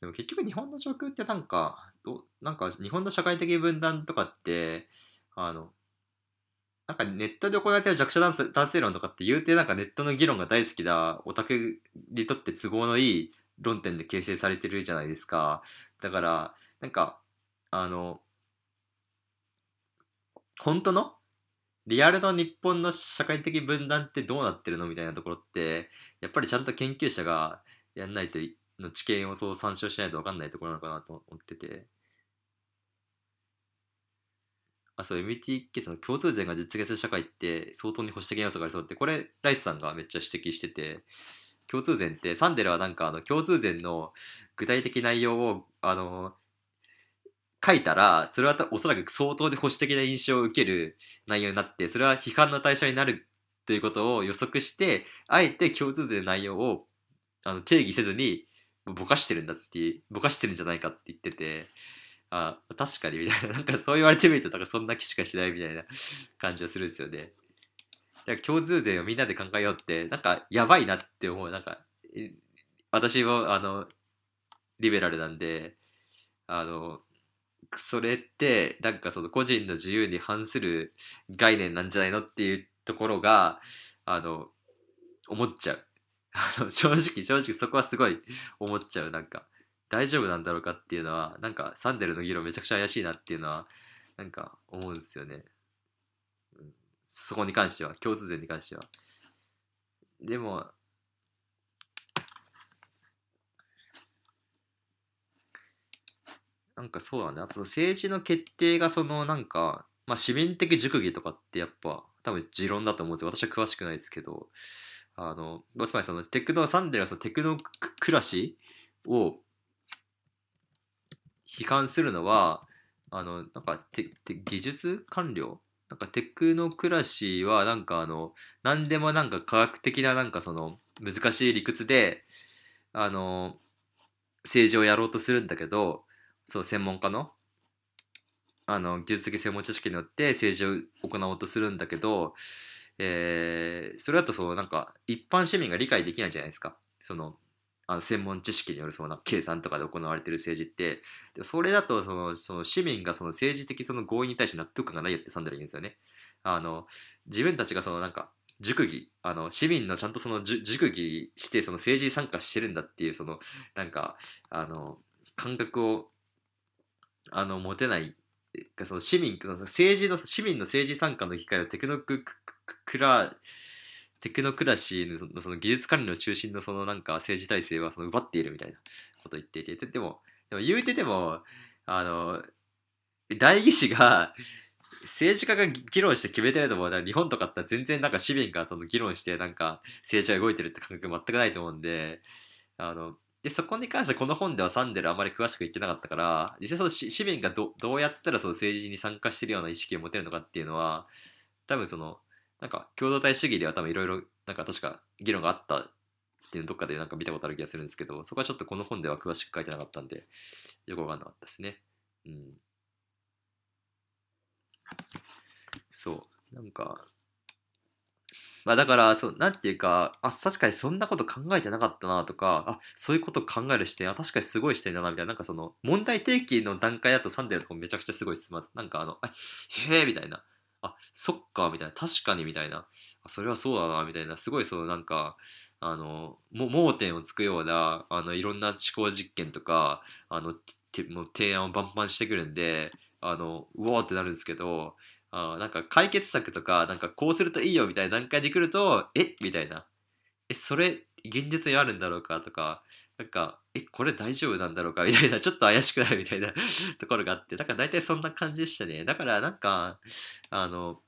でも結局日本の状況ってなんかどなんか日本の社会的分断とかって、あの、なんかネットで行われてる弱者男性論とかって言うてなんかネットの議論が大好きだオタクにとって都合のいい論点で形成されてるじゃないですか。だから、なんか、あの、本当のリアルの日本の社会的分断ってどうなってるのみたいなところって、やっぱりちゃんと研究者がやんないとの知見をそう参照しないと分かんないところなのかなと思ってて。あ、そう、MTK の共通点が実現する社会って相当に保守的な要素がありそうって、これ、ライスさんがめっちゃ指摘してて、共通点って、サンデルはなんかあの共通点の具体的内容を、あの、書いたら、それはおそらく相当で保守的な印象を受ける内容になって、それは批判の対象になるということを予測して、あえて共通点の内容をあの定義せずにぼかしてるんだってぼかしてるんじゃないかって言っててあ確かにみたいな。なんかそう言われてみるとなんかそんな気しかしないみたいな感じがするんですよね。だから共通点をみんなで考えようってなんかやばいなって思う。なんか私もあのリベラルなんであのそれってなんかその個人の自由に反する概念なんじゃないのっていうところがあの思っちゃう。あの正直正直そこはすごい思っちゃうなんか。大丈夫なんだろうかっていうのはなんかサンデルの議論めちゃくちゃ怪しいなっていうのはなんか思うんですよね、うん、そこに関しては共通点に関しては。でもなんかそうだね。あと政治の決定がそのなんかまあ市民的熟議とかってやっぱ多分持論だと思うんですよ。私は詳しくないですけど。あの、つまりそのテクノ、サンデルはそのテクノ暮らしを批判するのは、あの、なんかてて技術官僚？なんかテクノ暮らしはなんかあの、何でもなんか科学的ななんかその難しい理屈で、あの、政治をやろうとするんだけど、そう、専門家の？あの技術的専門知識によって政治を行おうとするんだけど、えーそれだとそのなんか一般市民が理解できないじゃないですか。そのあの専門知識によるその計算とかで行われている政治ってそれだとそのその市民がその政治的その合意に対して納得感がないよってサンデル言うんですよね。あの自分たちがそのなんか熟議あの市民のちゃんとその熟議してその政治に参加してるんだっていうそのなんかあの感覚をあの持てないその市民その政治の市民の政治参加の機会をテクノククククラテクノクラシーのその技術管理の中心のそのなんか政治体制はその奪っているみたいなことを言っていてででもでも言うてでもあの代議士が政治家が議論して決めてるのもだから日本とかって全然なんか市民がその議論してなんか政治が動いてるって感覚全くないと思うんであのでそこに関してこの本ではサンデルあまり詳しく言ってなかったから実際その市民がどどうやったらその政治に参加してるような意識を持てるのかっていうのは多分そのなんか共同体主義では多分いろいろなんか確か議論があったっていうのどっかでなんか見たことある気がするんですけどそこはちょっとこの本では詳しく書いてなかったんでよくわかんなかったですね。うん。そう。なんかまあだからそうなんていうかあ確かにそんなこと考えてなかったなとかあそういうこと考える視点あ確かにすごい視点だなみたいななんかその問題提起の段階だとサンデルとかめちゃくちゃすごい進ますなんかあのあへえみたいな。あそっかみたいな確かにみたいな。それはそうだなみたいな。すごいそのなんかあの盲点をつくようなあのいろんな思考実験とかあのもう提案をバンバンしてくるんであのうわーってなるんですけどあなんか解決策とかなんかこうするといいよみたいな段階で来るとえみたいな。えそれ現実にあるんだろうかとかなんかえこれ大丈夫なんだろうかみたいな ちょっと怪しくなるみたいな ところがあってだから大体そんな感じでしたね。だからなんかあの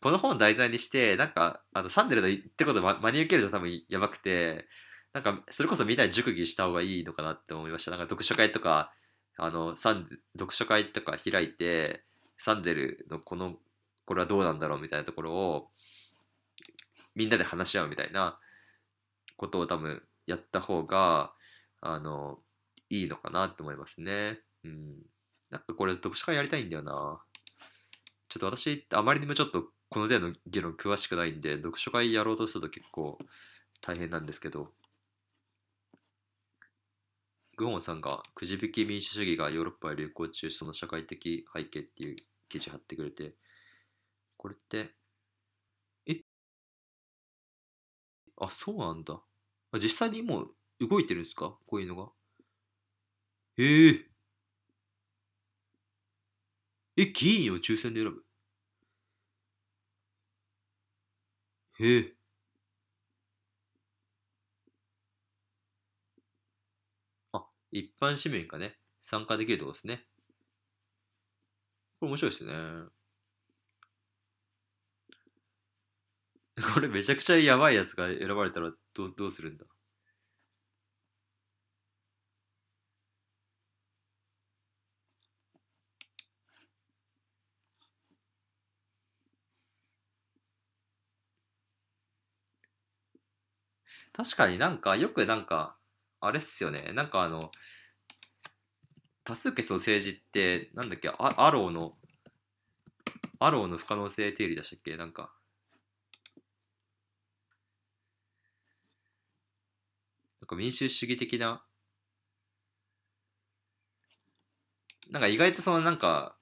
この本を題材にしてなんかあのサンデルの言ってること真真に受けると多分やばくてなんかそれこそみんなで熟議した方がいいのかなって思いました。なんか読書会とかあのサン読書会とか開いてサンデルのこのこれはどうなんだろうみたいなところをみんなで話し合うみたいなことを多分やった方があのいいのかなって思いますね。うん。なんかこれ読書会やりたいんだよな。ちょっと私あまりにもちょっとこの例の議論詳しくないんで読書会やろうとすると結構大変なんですけど。グホンさんがくじ引き民主主義がヨーロッパへ流行中その社会的背景っていう記事貼ってくれてこれってえ？あそうなんだ実際にもう動いてるんですか？こういうのが。え。ええ議員を抽選で選ぶ？へえ。あ一般市民がね。参加できるってこですね。これ面白いですね。これめちゃくちゃやばいやつが選ばれたらどうどうするんだ？確かになんかよくなんかあれっすよね。なんかあの多数決の政治ってなんだっけあアローのアローの不可能性定理でしたっけ？なんか。なんか民主主義的な。なんか意外とそのなんか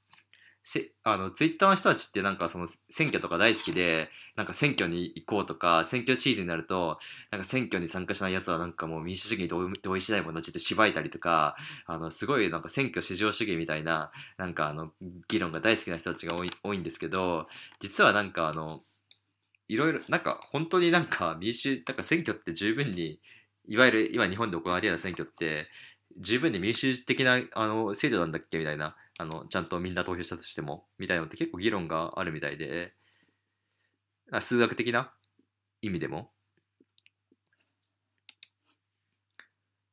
せあのツイッターの人たちってなんかその選挙とか大好きでなんか選挙に行こうとか選挙シーズンになるとなんか選挙に参加しないやつはなんかもう民主主義に同意同意しないものちって縛いたりとかあのすごいなんか選挙至上主義みたいななんかあの議論が大好きな人たちが多い多いんですけど実はなんかあのいろいろなんか本当になんか民主なんか選挙って十分にいわゆる今日本で行われている選挙って十分に民主的なあの制度なんだっけみたいなあのちゃんとみんな投票したとしてもみたいなのって結構議論があるみたいで数学的な意味でも。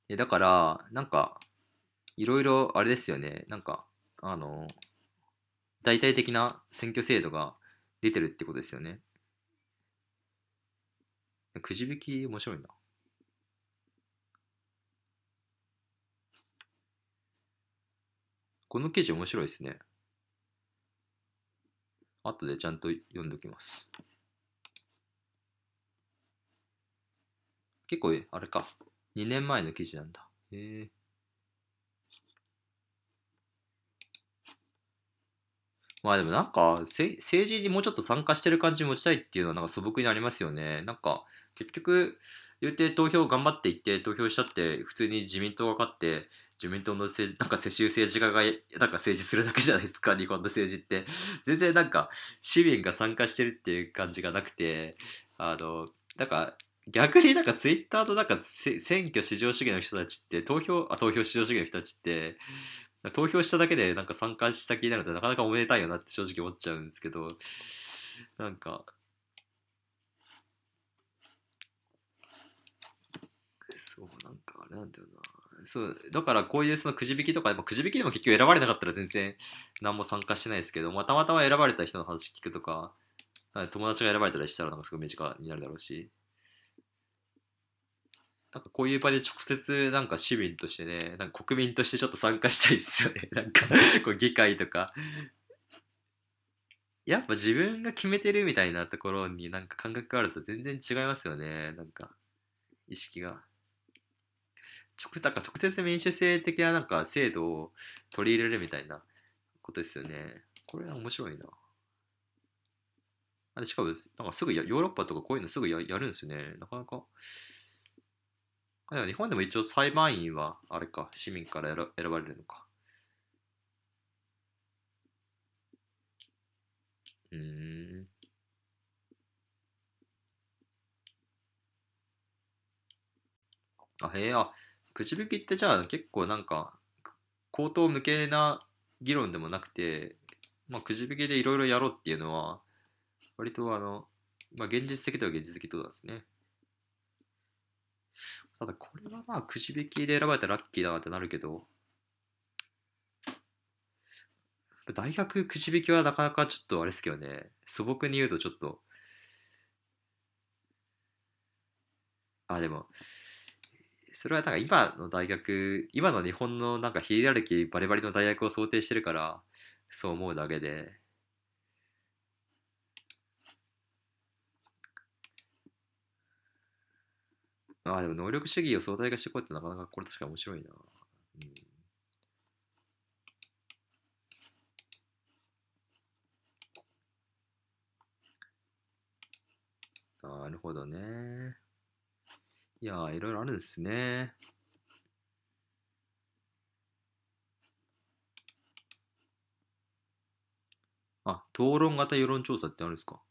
えだからなんかいろいろあれですよね。なんかあの大体的な選挙制度が出てるってことですよね。くじ引き面白いな。この記事面白いですね後でちゃんと読んでおきます。結構、あれか。2年前の記事なんだ。へえ。まあでもなんか、政治にもうちょっと参加してる感じ持ちたいっていうのはなんか素朴にありますよね。なんか、結局、言うて投票頑張っていって投票したって普通に自民党が勝って自民党の政治なんか世襲政治家がなんか政治するだけじゃないですか 日本の政治って。全然なんか市民が参加してるっていう感じがなくてあのなんか逆になんかツイッターとなんか選挙至上主義の人たちって投票あ投票至上主義の人たちって投票しただけでなんか参加した気になるとなかなかおめでたいよなって正直思っちゃうんですけどなんかそうなんかあれなんだよな。そうだからこういうそのくじ引きとかくじ引きでも結局選ばれなかったら全然何も参加してないですけど、まあ、たまたま選ばれた人の話聞くとか友達が選ばれたりしたらなんかすごい身近になるだろうし。なんかこういう場で直接なんか市民としてねなんか国民としてちょっと参加したいですよね。なんかこう議会とか。やっぱ自分が決めてるみたいなところになんか感覚があると全然違いますよね。なんか意識が。直なんか直接民主制的ななんか制度を取り入れるみたいなことですよね。これは面白いな。あしかも、なんかすぐヨーロッパとかこういうのすぐややるんですよね。なかなか。あ日本でも一応裁判員はあれか、市民から選ばれるのか。うん。あ、へえ、あ、くじ引きってじゃあ結構なんか口頭無形な議論でもなくて、まあ、くじ引きでいろいろやろうっていうのは割とあの、まあ、現実的とは現実的とですね。ただこれはまあくじ引きで選ばれたらラッキーだなってなるけど大学くじ引きはなかなかちょっとあれですけどね。素朴に言うとちょっと。あでもそれはなんか今の大学、今の日本のなんかヒエラルキーバリバリの大学を想定してるから、そう思うだけで、ああ、でも能力主義を相対化してこいってなかなかこれ確か面白いな。うん、なるほどね。いやー、いろいろあるんですね。あ、討論型世論調査ってあるんですか？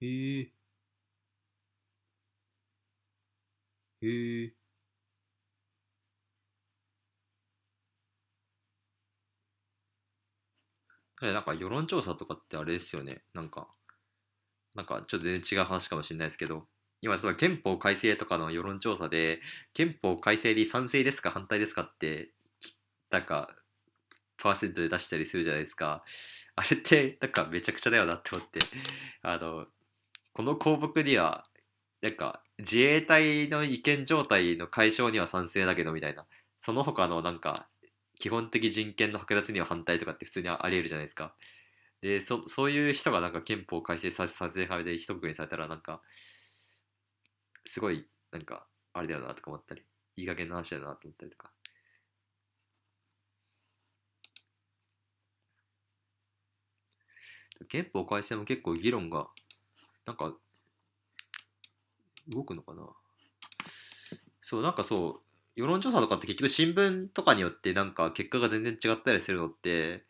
へえ。へえ。なんか世論調査とかってあれですよね。なんか、なんかちょっと全然違う話かもしれないですけど、今、例えば憲法改正とかの世論調査で、憲法改正に賛成ですか反対ですかって、なんか、パーセントで出したりするじゃないですか。あれって、なんかめちゃくちゃだよなって思って、あの、この項目には、なんか自衛隊の違憲状態の解消には賛成だけどみたいな、その他のなんか基本的人権の剥奪には反対とかって普通にありえるじゃないですか。で、そそういう人がなんか憲法改正させさせ派で一括りされたらなんか、すごい、なんか、あれだよなとか思ったり、いい加減な話だなと思ったりとか。憲法改正も結構議論が、なんか、動くのかなそう、なんかそう、世論調査とかって結局新聞とかによってなんか結果が全然違ったりするのって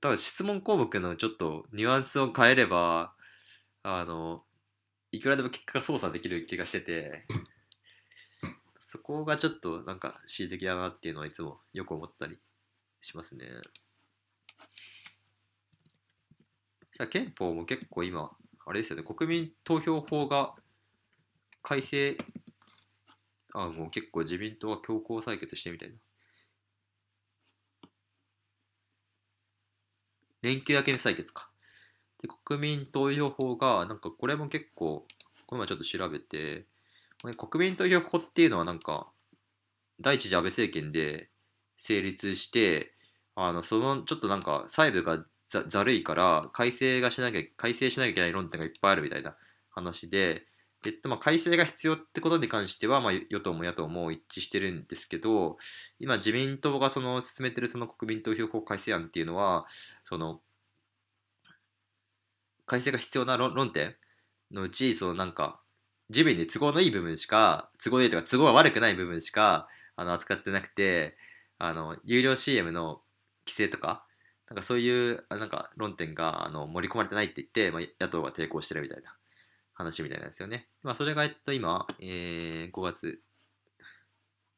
多分質問項目のちょっとニュアンスを変えればあのいくらでも結果が操作できる気がしててそこがちょっとなんか恣意的だなっていうのはいつもよく思ったりしますね。じゃあ憲法も結構今あれですよね国民投票法が改正あもう結構自民党は強行採決してみたいな。連休明けに採決か。で、国民投票法が、なんかこれも結構、この前ちょっと調べて、国民投票法っていうのはなんか、第一次安倍政権で成立して、あの、その、ちょっとなんか、細部がざざるいから、改正がしなきゃ、改正しなきゃいけない論点がいっぱいあるみたいな話で、えっと、まあ、改正が必要ってことに関しては、まあ、与党も野党も一致してるんですけど、今、自民党がその進めてるその国民投票法改正案っていうのは、その、改正が必要な論点のうち、そのなんか、自民に都合のいい部分しか、都合のいいとか都合が悪くない部分しか、あの、扱ってなくて、あの、有料 CM の規制とか、なんかそういう、なんか論点があの盛り込まれてないって言って、まあ、野党が抵抗してるみたいな。話みたいなんですよね。まあ、それが、えっと、今、えー、5月、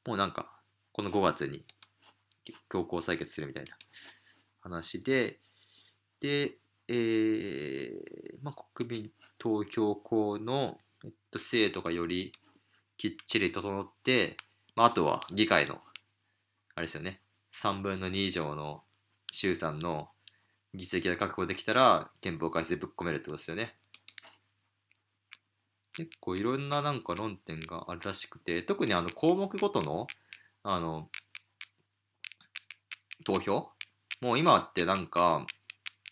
もうなんか、この5月に強行採決するみたいな話で、で、えー、まあ、国民投票法の、えっと、制度がよりきっちり整って、まあ、あとは議会の、あれですよね、3分の2以上の衆参の議席が確保できたら、憲法改正ぶっ込めるってことですよね。結構いろんななんか論点があるらしくて、特にあの項目ごとの、あの、投票？もう今ってなんか、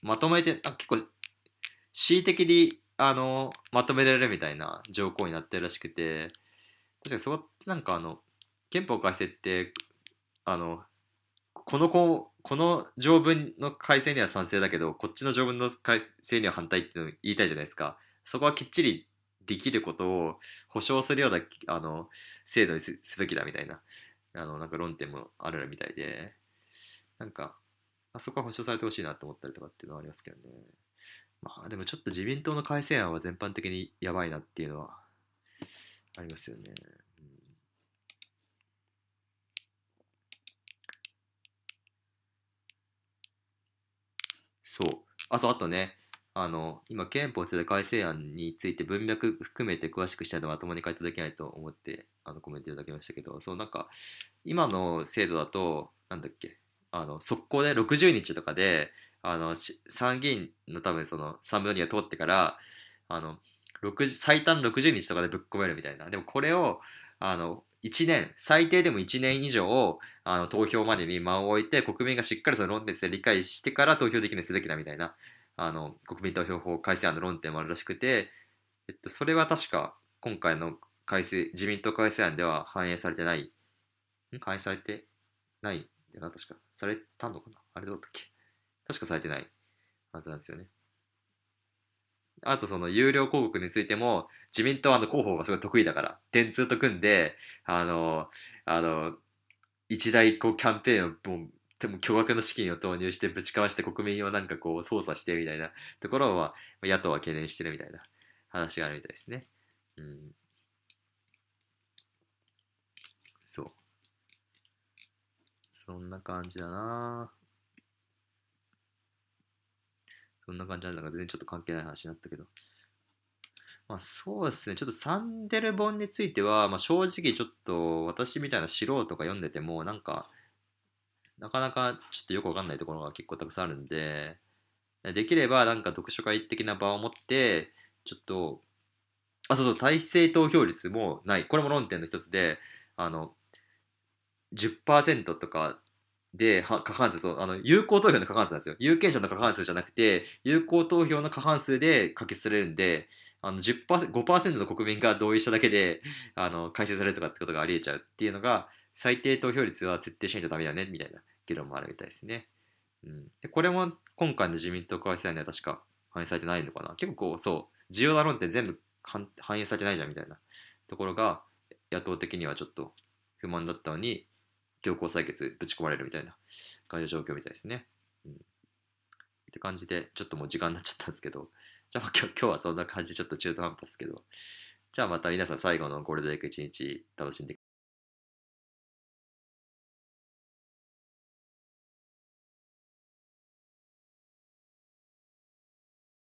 まとめて、あ結構、恣意的に、あの、まとめられるみたいな条項になってるらしくて、確かにそこなんかあの、憲法改正って、あの、このここの条文の改正には賛成だけど、こっちの条文の改正には反対っていうのを言いたいじゃないですか。そこはきっちりできることを保証するようなあの制度にすべきだみたいなあのなんか論点もあるみたいでなんかあそこは保証されてほしいなと思ったりとかっていうのはありますけどね。まあでもちょっと自民党の改正案は全般的にやばいなっていうのはありますよね、うん、そう。あそうあとねあの、今、憲法で改正案について文脈含めて詳しくしたいのはまともに回答できないと思って、あの、コメントいただきましたけど、そう、なんか、今の制度だと、なんだっけ、あの、速攻で60日とかで、あの、参議院の多分その3分の2が通ってから、あの、最短60日とかでぶっ込めるみたいな。でもこれを、あの、1年、最低でも1年以上、あの、投票までに間を置いて、国民がしっかりその論点で理解してから投票できるようにすべきだみたいなあの国民投票法改正案の論点もあるらしくて、えっと、それは確か今回の改正自民党改正案では反映されてない。反映されてないよな確か。されたのかな？あれどうだっけ？確かされてない。はずなんですよね。あとその有料広告についても自民党はあの広報がすごい得意だから電通と組んであのあの一大こうキャンペーンをもうでも巨額の資金を投入してぶちかわして国民をなんかこう操作してみたいなところは野党は懸念してるみたいな話があるみたいですね。うん。そう。そんな感じだなそんな感じなんだから全然ちょっと関係ない話になったけど。まあそうですね。ちょっとサンデル本については、まあ正直ちょっと私みたいな素人が読んでてもなんかなかなかちょっとよくわかんないところが結構たくさんあるんで、できればなんか読書会的な場を持って、ちょっと、あ、そうそう、体制投票率もない。これも論点の一つで、あの、10%とかで過半数、そう、あの、有効投票の過半数なんですよ。有権者の過半数じゃなくて、有効投票の過半数で可決されるんで、あの10%、5%の国民が同意しただけで、あの、改正されるとかってことがあり得ちゃうっていうのが、最低投票率は設定しないとダメだね、みたいな議論もあるみたいですね。うん、でこれも今回の自民党改正案には確か反映されてないのかな？結構そう、重要な論点全部反映されてないじゃんみたいなところが野党的にはちょっと不満だったのに強行採決ぶち込まれるみたいな感じの状況みたいですね。うん、って感じでちょっともう時間になっちゃったんですけどじゃあ今日 今日はそんな感じちょっと中途半端ですけどじゃあまた皆さん最後のゴールデンウィーク一日楽しんで